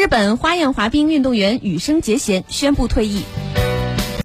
日本花样滑冰运动员羽生结弦宣布退役。